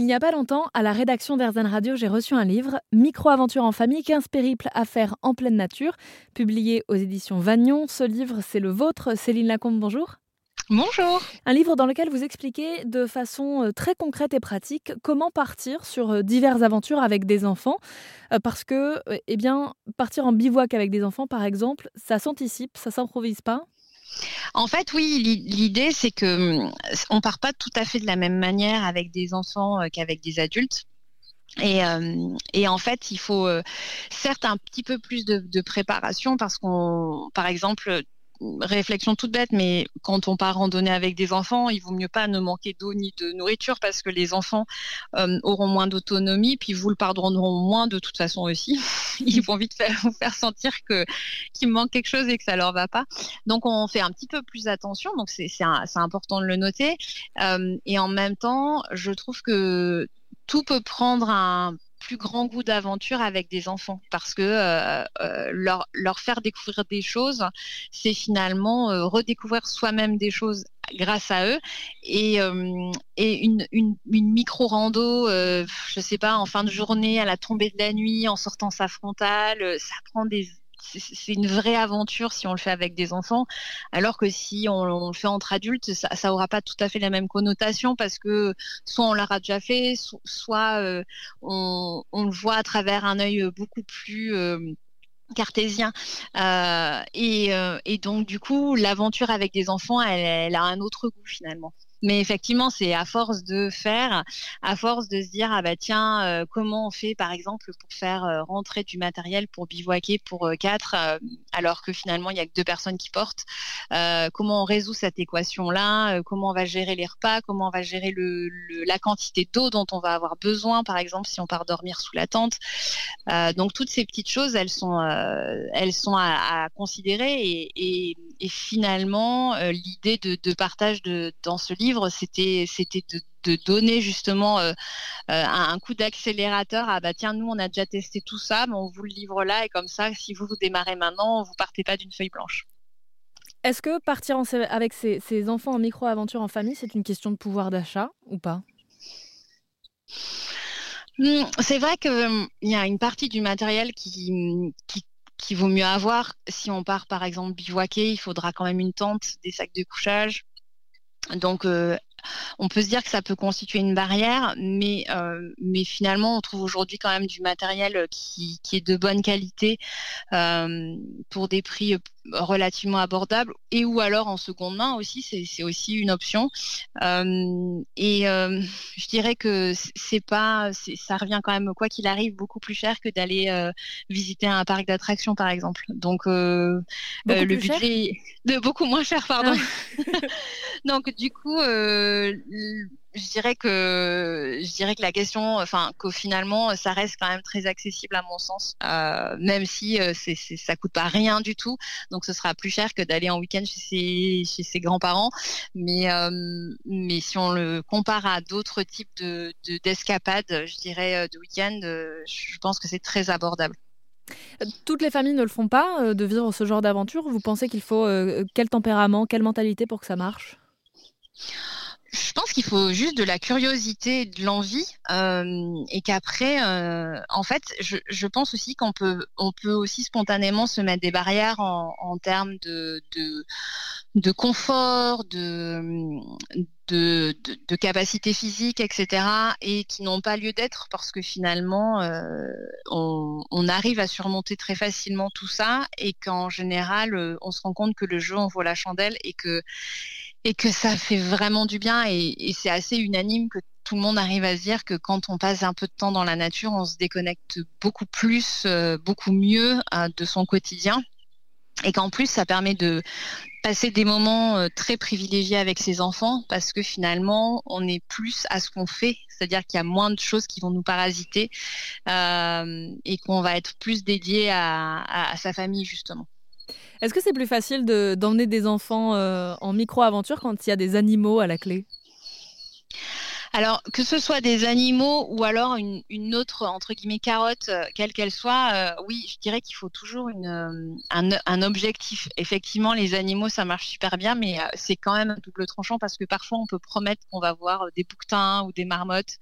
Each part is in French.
Il n'y a pas longtemps, à la rédaction d'Airzen Radio, j'ai reçu un livre, Micro-aventure en famille, 15 périples à faire en pleine nature, publié aux éditions Vagnon. Ce livre, c'est le vôtre. Céline Lacombe, bonjour. Bonjour. Un livre dans lequel vous expliquez de façon euh, très concrète et pratique comment partir sur euh, diverses aventures avec des enfants. Euh, parce que, eh bien, partir en bivouac avec des enfants, par exemple, ça s'anticipe, ça s'improvise pas? En fait, oui, l'idée, c'est que hum, on part pas tout à fait de la même manière avec des enfants qu'avec des adultes. Et, en fait, il faut certes un petit peu plus de préparation parce qu'on, par exemple, réflexion toute bête, mais quand on part randonner avec des enfants, il vaut mieux pas ne manquer d'eau ni de nourriture parce que les enfants euh, auront moins d'autonomie, puis vous le pardonneront moins de toute façon aussi. Ils vont vite faire, vous faire sentir qu'il manque quelque chose et que ça leur va pas. Donc on fait un petit peu plus attention. Donc c'est important de le noter. Euh, et en même temps, je trouve que tout peut prendre un grand goût d'aventure avec des enfants. Parce que euh, euh, leur, leur faire découvrir des choses, c'est finalement euh, redécouvrir soi-même des choses grâce à eux. Et, une, une micro rando, je sais pas, en fin de journée à la tombée de la nuit, en sortant sa frontale, ça prend des c'est une vraie aventure si on le fait avec des enfants, alors que si on, le fait entre adultes, ça, ça aura pas tout à fait la même connotation parce que soit on l'aura déjà fait, soit euh, on, le voit à travers un œil beaucoup plus euh, cartésien. Euh, et, donc du coup l'aventure avec des enfants elle, a un autre goût finalement mais effectivement, c'est à force de faire, à force de se dire ah bah tiens, euh, comment on fait par exemple pour faire euh, rentrer du matériel pour bivouaquer pour euh, quatre, alors que finalement il y a que deux personnes qui portent. comment on résout cette équation-là Comment on va gérer les repas Comment on va gérer le, la quantité d'eau dont on va avoir besoin, par exemple si on part dormir sous la tente. donc toutes ces petites choses, elles sont, elles sont à, à considérer et, et, et finalement l'idée de, de partage de, dans ce livre c'était de, donner justement euh, euh, un, coup d'accélérateur. Ah bah tiens, nous on a déjà testé tout ça, mais on vous le livre là et comme ça, si vous vous démarrez maintenant, vous partez pas d'une feuille blanche. Est-ce que partir avec ses, enfants en micro-aventure en famille, c'est une question de pouvoir d'achat ou pas? Hmm, c'est vrai qu'il hum, y a une partie du matériel qui, qui, qui, vaut mieux avoir. Si on part par exemple bivouaquer, il faudra quand même une tente, des sacs de couchage, donc, euh, on peut se dire que ça peut constituer une barrière, mais, euh, mais finalement, on trouve aujourd'hui quand même du matériel qui, qui est de bonne qualité euh, pour des prix relativement abordables et ou alors en seconde main aussi, c'est aussi une option. Euh, et euh, je dirais que c'est pas, ça revient quand même quoi qu'il arrive beaucoup plus cher que d'aller euh, visiter un parc d'attractions par exemple. Donc le budget de beaucoup moins cher, pardon. Ah. Donc du coup je dirais que je dirais que la question, enfin qu'au finalement, ça reste quand même très accessible à mon sens, euh, même si euh, c'est, ça coûte pas rien du tout. Donc ce sera plus cher que d'aller en week-end chez ses, grands-parents. Mais euh, mais si on le compare à d'autres types de, de d'escapades, je dirais de week-end, je pense que c'est très abordable. Toutes les familles ne le font pas de vivre ce genre d'aventure. Vous pensez qu'il faut quel tempérament, quelle mentalité pour que ça marche? Je pense qu'il faut juste de la curiosité, de l'envie, euh, et qu'après, euh, en fait, je, pense aussi qu'on peut, on peut aussi spontanément se mettre des barrières en, termes de, confort, de, capacité physique, etc., et qui n'ont pas lieu d'être parce que finalement, euh, on, arrive à surmonter très facilement tout ça, et qu'en général, on se rend compte que le jeu en vaut la chandelle et que et que ça fait vraiment du bien et, c'est assez unanime que tout le monde arrive à se dire que quand on passe un peu de temps dans la nature, on se déconnecte beaucoup plus, euh, beaucoup mieux euh, de son quotidien et qu'en plus ça permet de passer des moments euh, très privilégiés avec ses enfants parce que finalement on est plus à ce qu'on fait, c'est-à-dire qu'il y a moins de choses qui vont nous parasiter et qu'on va être plus dédié à sa famille justement. Est-ce que c'est plus facile d'emmener des enfants euh, en micro-aventure quand il y a des animaux à la clé? Alors, que ce soit des animaux ou alors une, autre, entre guillemets, carotte, euh, quelle qu'elle soit, euh, oui, je dirais qu'il faut toujours une, euh, un, objectif. Effectivement, les animaux, ça marche super bien, mais c'est quand même un double tranchant parce que parfois, on peut promettre qu'on va voir des bouquetins ou des marmottes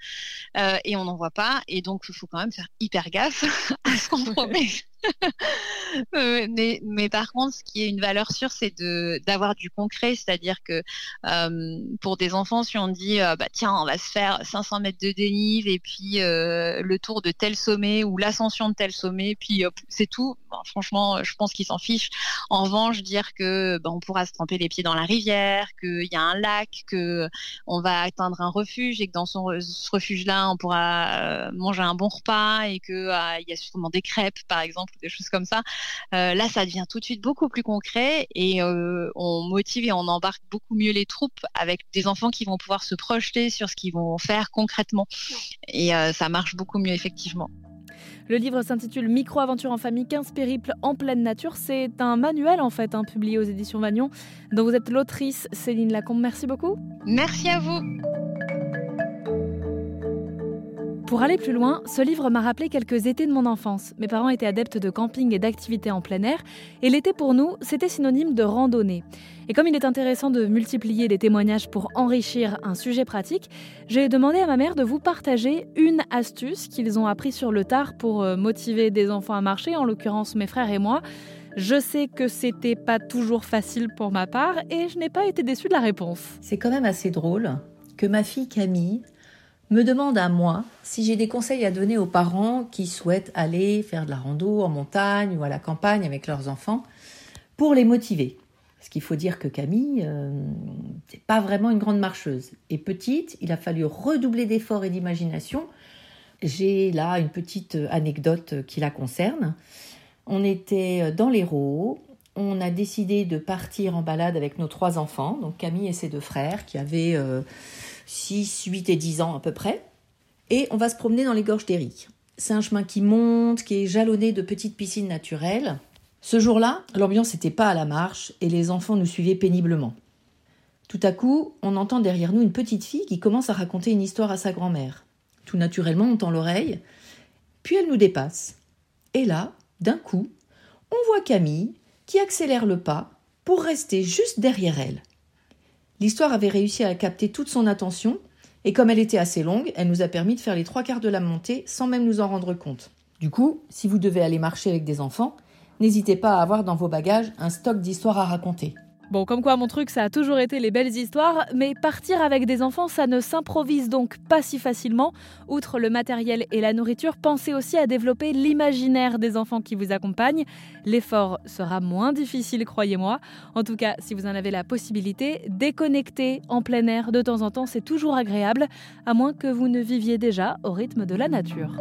et on n'en voit pas. Et donc, il faut quand même faire hyper gaffe à ce qu'on promet. Euh, mais, mais, par contre, ce qui est une valeur sûre, c'est d'avoir du concret, c'est-à-dire que euh, pour des enfants, si on dit euh, bah tiens, on va se faire 500 mètres de dénive et puis le tour de tel sommet ou l'ascension de tel sommet, puis c'est tout. franchement, je pense qu'ils s'en fichent. En revanche, dire que bah, on pourra se tremper les pieds dans la rivière, qu'il y a un lac, que on va atteindre un refuge et que dans ce refuge-là, on pourra manger un bon repas et que il y a sûrement des crêpes, par exemple des choses comme ça. Euh, là, ça devient tout de suite beaucoup plus concret et euh, on motive et on embarque beaucoup mieux les troupes avec des enfants qui vont pouvoir se projeter sur ce qu'ils vont faire concrètement. Et euh, ça marche beaucoup mieux, effectivement. Le livre s'intitule Micro-aventure en famille, 15 périples en pleine nature. C'est un manuel en fait, hein, publié aux éditions Vagnon, dont vous êtes l'autrice Céline Lacombe. Merci beaucoup. Merci à vous. Pour aller plus loin, ce livre m'a rappelé quelques étés de mon enfance. Mes parents étaient adeptes de camping et d'activités en plein air, et l'été pour nous, c'était synonyme de randonnée. Et comme il est intéressant de multiplier les témoignages pour enrichir un sujet pratique, j'ai demandé à ma mère de vous partager une astuce qu'ils ont appris sur le tard pour euh, motiver des enfants à marcher, en l'occurrence mes frères et moi. Je sais que c'était pas toujours facile pour ma part et je n'ai pas été déçue de la réponse. C'est quand même assez drôle que ma fille Camille me demande à moi si j'ai des conseils à donner aux parents qui souhaitent aller faire de la rando en montagne ou à la campagne avec leurs enfants pour les motiver. Parce qu'il faut dire que Camille, euh, n'est pas vraiment une grande marcheuse. Et petite, il a fallu redoubler d'efforts et d'imagination. J'ai là une petite anecdote qui la concerne. On était dans l'Hérault, on a décidé de partir en balade avec nos trois enfants, donc Camille et ses deux frères, qui avaient euh, 6, 8 et 10 ans à peu près. Et on va se promener dans les gorges d'Éric. C'est un chemin qui monte, qui est jalonné de petites piscines naturelles. Ce jour-là, l'ambiance n'était pas à la marche et les enfants nous suivaient péniblement. Tout à coup, on entend derrière nous une petite fille qui commence à raconter une histoire à sa grand-mère. Tout naturellement, on tend l'oreille, puis elle nous dépasse. Et là, d'un coup, on voit Camille qui accélère le pas pour rester juste derrière elle. L'histoire avait réussi à capter toute son attention, et comme elle était assez longue, elle nous a permis de faire les trois quarts de la montée sans même nous en rendre compte. Du coup, si vous devez aller marcher avec des enfants, n'hésitez pas à avoir dans vos bagages un stock d'histoires à raconter. Bon, comme quoi mon truc, ça a toujours été les belles histoires, mais partir avec des enfants, ça ne s'improvise donc pas si facilement. Outre le matériel et la nourriture, pensez aussi à développer l'imaginaire des enfants qui vous accompagnent. L'effort sera moins difficile, croyez-moi. En tout cas, si vous en avez la possibilité, déconnecter en plein air de temps en temps, c'est toujours agréable, à moins que vous ne viviez déjà au rythme de la nature.